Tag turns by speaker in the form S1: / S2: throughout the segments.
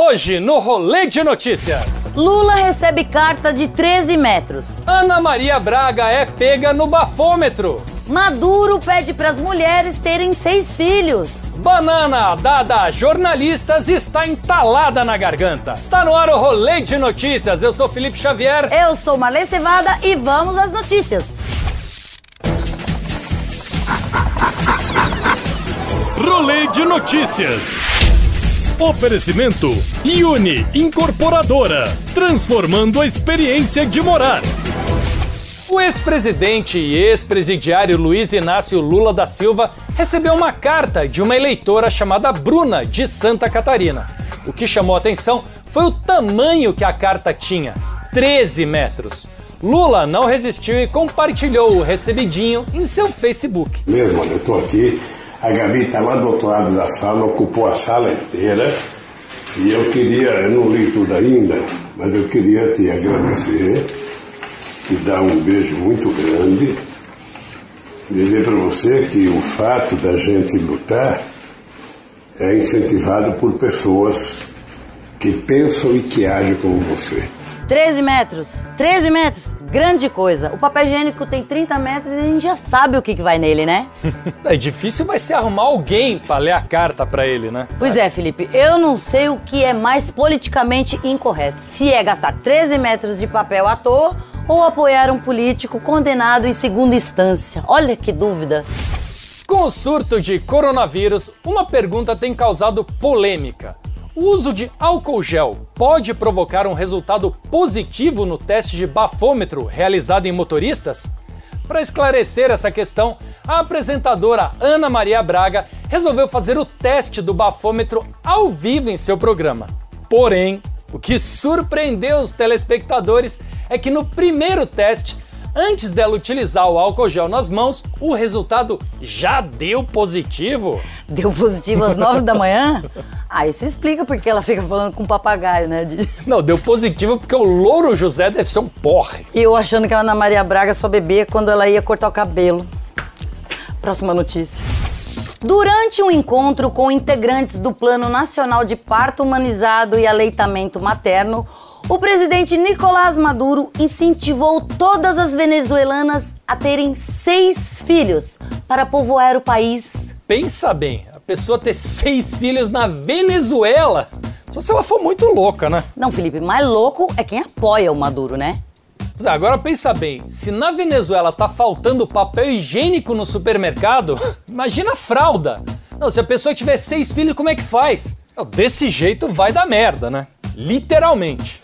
S1: Hoje, no Rolê de Notícias.
S2: Lula recebe carta de 13 metros.
S1: Ana Maria Braga é pega no bafômetro.
S2: Maduro pede para as mulheres terem seis filhos.
S1: Banana dada a jornalistas está entalada na garganta. Está no ar o Rolê de Notícias. Eu sou Felipe Xavier.
S2: Eu sou Marlene Cevada e vamos às notícias.
S3: Rolê de Notícias. Oferecimento Uni Incorporadora, transformando a experiência de morar.
S1: O ex-presidente e ex-presidiário Luiz Inácio Lula da Silva recebeu uma carta de uma eleitora chamada Bruna, de Santa Catarina. O que chamou a atenção foi o tamanho que a carta tinha: 13 metros. Lula não resistiu e compartilhou o recebidinho em seu Facebook.
S4: Mesmo, eu estou aqui, a Gabi está lá do outro lado da sala, ocupou a sala inteira. E eu queria, eu não li tudo ainda, mas eu queria te agradecer, te dar um beijo muito grande, dizer para você que o fato da gente lutar é incentivado por pessoas que pensam e que agem como você.
S2: 13 metros. 13 metros. Grande coisa. O papel higiênico tem 30 metros e a gente já sabe o que, que vai nele, né?
S1: É difícil vai ser arrumar alguém para ler a carta para ele, né?
S2: Pois é, Felipe. Eu não sei o que é mais politicamente incorreto. Se é gastar 13 metros de papel à toa ou apoiar um político condenado em segunda instância. Olha que dúvida.
S1: Com o surto de coronavírus, uma pergunta tem causado polêmica. O uso de álcool gel pode provocar um resultado positivo no teste de bafômetro realizado em motoristas? Para esclarecer essa questão, a apresentadora Ana Maria Braga resolveu fazer o teste do bafômetro ao vivo em seu programa. Porém, o que surpreendeu os telespectadores é que no primeiro teste Antes dela utilizar o álcool gel nas mãos, o resultado já deu positivo.
S2: Deu positivo às nove da manhã? Ah, isso explica porque ela fica falando com papagaio, né? De...
S1: Não, deu positivo porque o Louro José deve ser um porre.
S2: E eu achando que a Ana Maria Braga só bebia quando ela ia cortar o cabelo. Próxima notícia. Durante um encontro com integrantes do Plano Nacional de Parto Humanizado e Aleitamento Materno, o presidente Nicolás Maduro incentivou todas as venezuelanas a terem seis filhos para povoar o país.
S1: Pensa bem, a pessoa ter seis filhos na Venezuela, só se ela for muito louca, né?
S2: Não, Felipe, mais louco é quem apoia o Maduro, né?
S1: Agora pensa bem, se na Venezuela tá faltando papel higiênico no supermercado, imagina a fralda. Não, se a pessoa tiver seis filhos, como é que faz? Desse jeito vai dar merda, né? Literalmente.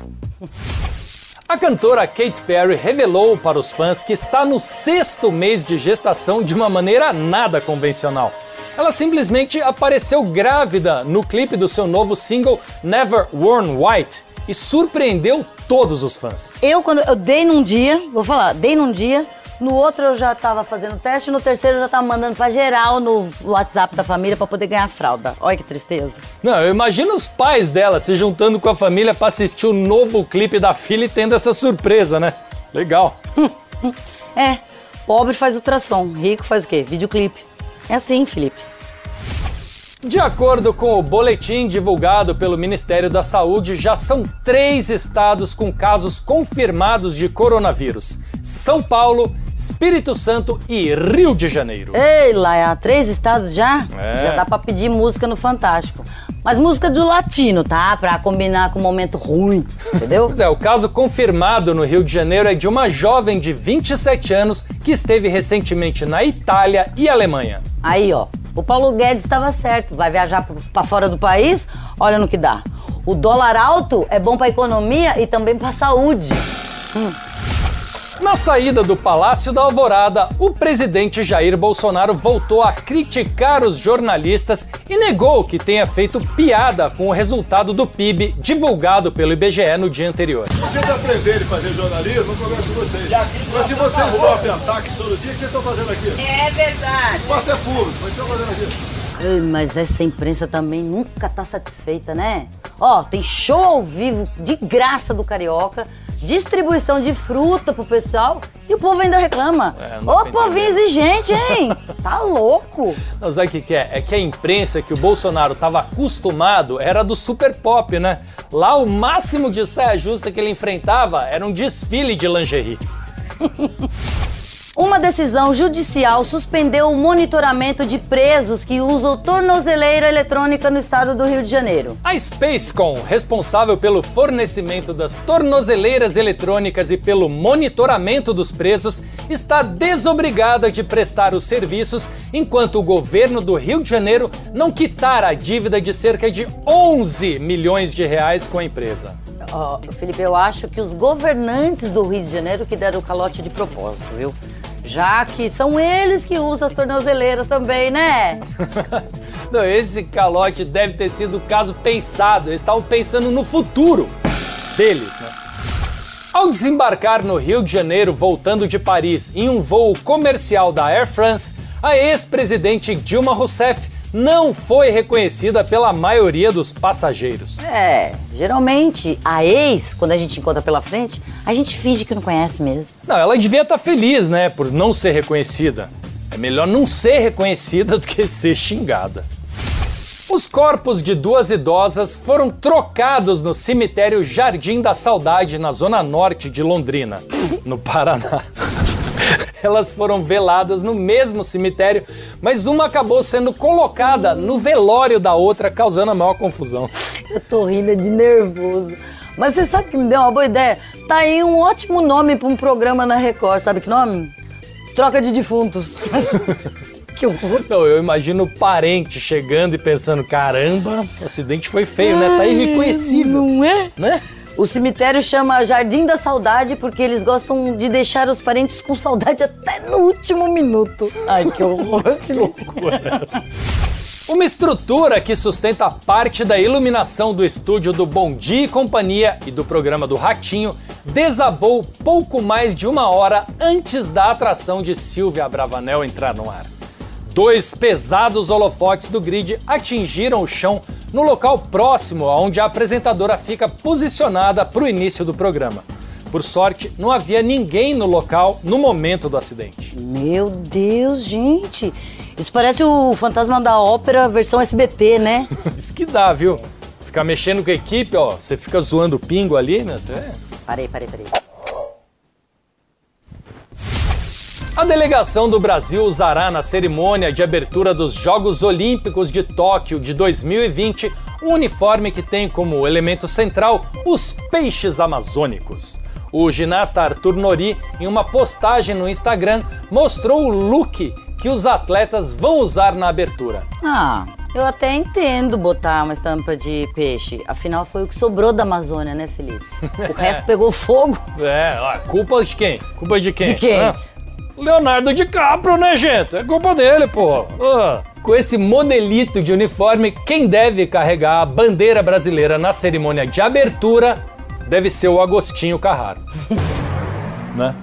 S1: A cantora Katy Perry revelou para os fãs que está no sexto mês de gestação de uma maneira nada convencional. Ela simplesmente apareceu grávida no clipe do seu novo single Never Worn White e surpreendeu todos os fãs.
S2: Eu, quando eu dei num dia, vou falar, dei num dia, no outro eu já tava fazendo teste, no terceiro eu já tava mandando pra geral no WhatsApp da família para poder ganhar fralda. Olha que tristeza.
S1: Não, eu imagino os pais dela se juntando com a família para assistir o novo clipe da filha e tendo essa surpresa, né? Legal.
S2: é, pobre faz ultrassom, rico faz o quê? Videoclipe. É assim, Felipe.
S1: De acordo com o boletim divulgado pelo Ministério da Saúde, já são três estados com casos confirmados de coronavírus: São Paulo, Espírito Santo e Rio de Janeiro.
S2: Ei, Laia, três estados já?
S1: É.
S2: Já dá pra pedir música no Fantástico. Mas música do latino, tá? Pra combinar com o momento ruim, entendeu?
S1: Pois é, o caso confirmado no Rio de Janeiro é de uma jovem de 27 anos que esteve recentemente na Itália e Alemanha.
S2: Aí, ó, o Paulo Guedes estava certo. Vai viajar para fora do país? Olha no que dá. O dólar alto é bom para a economia e também para saúde. Hum.
S1: Na saída do Palácio da Alvorada, o presidente Jair Bolsonaro voltou a criticar os jornalistas e negou que tenha feito piada com o resultado do PIB divulgado pelo IBGE no dia anterior.
S5: Vocês aprenderem a fazer jornalismo, eu converso com vocês. Mas se vocês sofrem ataques todo dia, o que vocês estão fazendo aqui?
S6: É verdade.
S5: O espaço é público, mas o que vocês estão fazendo aqui?
S2: Mas essa imprensa também nunca tá satisfeita, né? Ó, tem show ao vivo de graça do Carioca, distribuição de fruta pro pessoal e o povo ainda reclama.
S1: É,
S2: Ô, povinho exigente, hein? Tá louco.
S1: Não, sabe o que, que é? É que a imprensa que o Bolsonaro estava acostumado era do super pop, né? Lá o máximo de saia justa que ele enfrentava era um desfile de lingerie.
S2: Uma decisão judicial suspendeu o monitoramento de presos que usam tornozeleira eletrônica no estado do Rio de Janeiro.
S1: A Spacecom, responsável pelo fornecimento das tornozeleiras eletrônicas e pelo monitoramento dos presos, está desobrigada de prestar os serviços enquanto o governo do Rio de Janeiro não quitar a dívida de cerca de 11 milhões de reais com a empresa.
S2: Ó, Felipe, eu acho que os governantes do Rio de Janeiro que deram o calote de propósito, viu? Já que são eles que usam as tornozeleiras também, né?
S1: Não, esse calote deve ter sido caso pensado. Eles estavam pensando no futuro deles, né? Ao desembarcar no Rio de Janeiro, voltando de Paris, em um voo comercial da Air France, a ex-presidente Dilma Rousseff não foi reconhecida pela maioria dos passageiros.
S2: É, geralmente a ex, quando a gente encontra pela frente, a gente finge que não conhece mesmo.
S1: Não, ela devia estar feliz, né, por não ser reconhecida. É melhor não ser reconhecida do que ser xingada. Os corpos de duas idosas foram trocados no cemitério Jardim da Saudade, na zona norte de Londrina, no Paraná. Elas foram veladas no mesmo cemitério, mas uma acabou sendo colocada no velório da outra, causando a maior confusão.
S2: Eu tô rindo de nervoso. Mas você sabe que me deu uma boa ideia? Tá aí um ótimo nome pra um programa na Record. Sabe que nome? Troca de defuntos. que horror.
S1: Então, eu imagino o parente chegando e pensando: caramba, o acidente foi feio, né? Tá irreconhecível.
S2: Não é?
S1: Né?
S2: O cemitério chama Jardim da Saudade porque eles gostam de deixar os parentes com saudade até no último minuto. Ai, que horror.
S1: Uma estrutura que sustenta parte da iluminação do estúdio do Bom Dia e Companhia e do programa do Ratinho desabou pouco mais de uma hora antes da atração de Silvia Bravanel entrar no ar. Dois pesados holofotes do grid atingiram o chão no local próximo aonde a apresentadora fica posicionada para o início do programa. Por sorte, não havia ninguém no local no momento do acidente.
S2: Meu Deus, gente. Isso parece o Fantasma da Ópera versão SBT, né?
S1: Isso que dá, viu? Ficar mexendo com a equipe, ó, você fica zoando o pingo ali, né? Você-
S2: Parei, parei, parei.
S1: A delegação do Brasil usará na cerimônia de abertura dos Jogos Olímpicos de Tóquio de 2020 um uniforme que tem como elemento central os peixes amazônicos. O ginasta Arthur Nori, em uma postagem no Instagram, mostrou o look que os atletas vão usar na abertura.
S2: Ah, eu até entendo botar uma estampa de peixe. Afinal, foi o que sobrou da Amazônia, né, Felipe? O resto pegou fogo.
S1: É, ó, culpa de quem? Culpa de quem?
S2: De quem?
S1: Hã? Leonardo DiCaprio, né, gente? É culpa dele, pô. Ah. Com esse modelito de uniforme, quem deve carregar a bandeira brasileira na cerimônia de abertura deve ser o Agostinho Carraro. né?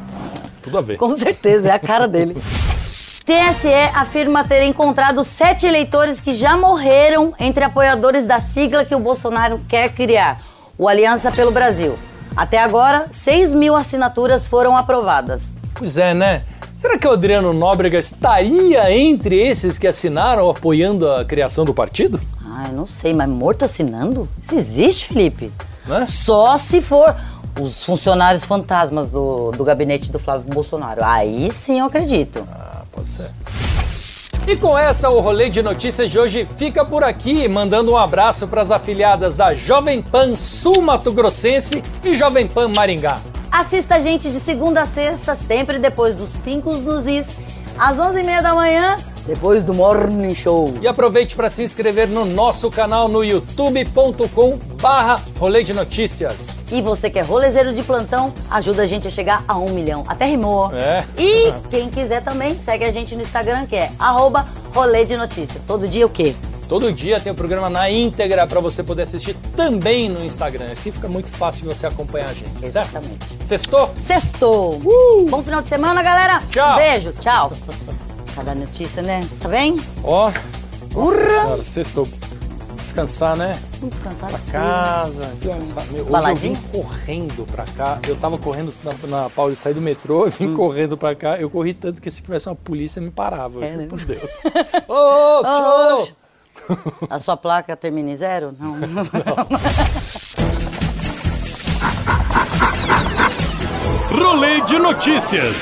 S1: Tudo a ver.
S2: Com certeza, é a cara dele. TSE afirma ter encontrado sete eleitores que já morreram entre apoiadores da sigla que o Bolsonaro quer criar, o Aliança pelo Brasil. Até agora, 6 mil assinaturas foram aprovadas.
S1: Pois é, né? Será que o Adriano Nóbrega estaria entre esses que assinaram apoiando a criação do partido?
S2: Ah, eu não sei, mas morto assinando? Isso existe, Felipe?
S1: Né?
S2: Só se for os funcionários fantasmas do, do gabinete do Flávio Bolsonaro. Aí sim eu acredito.
S1: Pode ser. E com essa, o rolê de notícias de hoje fica por aqui, mandando um abraço para as afiliadas da Jovem Pan Sul Mato Grossense e Jovem Pan Maringá.
S2: Assista a gente de segunda a sexta, sempre depois dos Pincos nos Is, às 11h30 da manhã, Depois do Morning Show.
S1: E aproveite para se inscrever no nosso canal no youtube.com barra Rolê de Notícias.
S2: E você que é rolezeiro de plantão, ajuda a gente a chegar a um milhão. Até rimou.
S1: É.
S2: E quem quiser também, segue a gente no Instagram, que é arroba rolê de notícia. Todo dia o quê?
S1: Todo dia tem o programa na íntegra para você poder assistir também no Instagram. Assim fica muito fácil de você acompanhar a gente. certo?
S2: Exatamente.
S1: Sextou?
S2: Sextou. Bom final de semana, galera.
S1: Tchau.
S2: Beijo, tchau. Cada notícia, né? Tá bem?
S1: Ó.
S2: Urra.
S1: sextou. Descansar, né?
S2: Vamos descansar.
S1: Pra
S2: sim.
S1: casa,
S2: E
S1: descansar. Meu, hoje eu
S2: Baladinha?
S1: vim correndo pra cá. Eu tava correndo na, na Paula, saí do metrô, eu vim
S2: Hum.
S1: correndo pra cá. Eu corri tanto que se tivesse uma polícia me parava.
S2: É, né?
S1: por Deus. Ô,
S2: Ô,
S1: show!
S2: A sua placa termina em zero? Não.
S3: Rolê de notícias.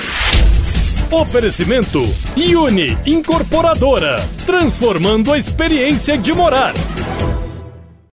S3: Oferecimento Uni Incorporadora, transformando a experiência de morar.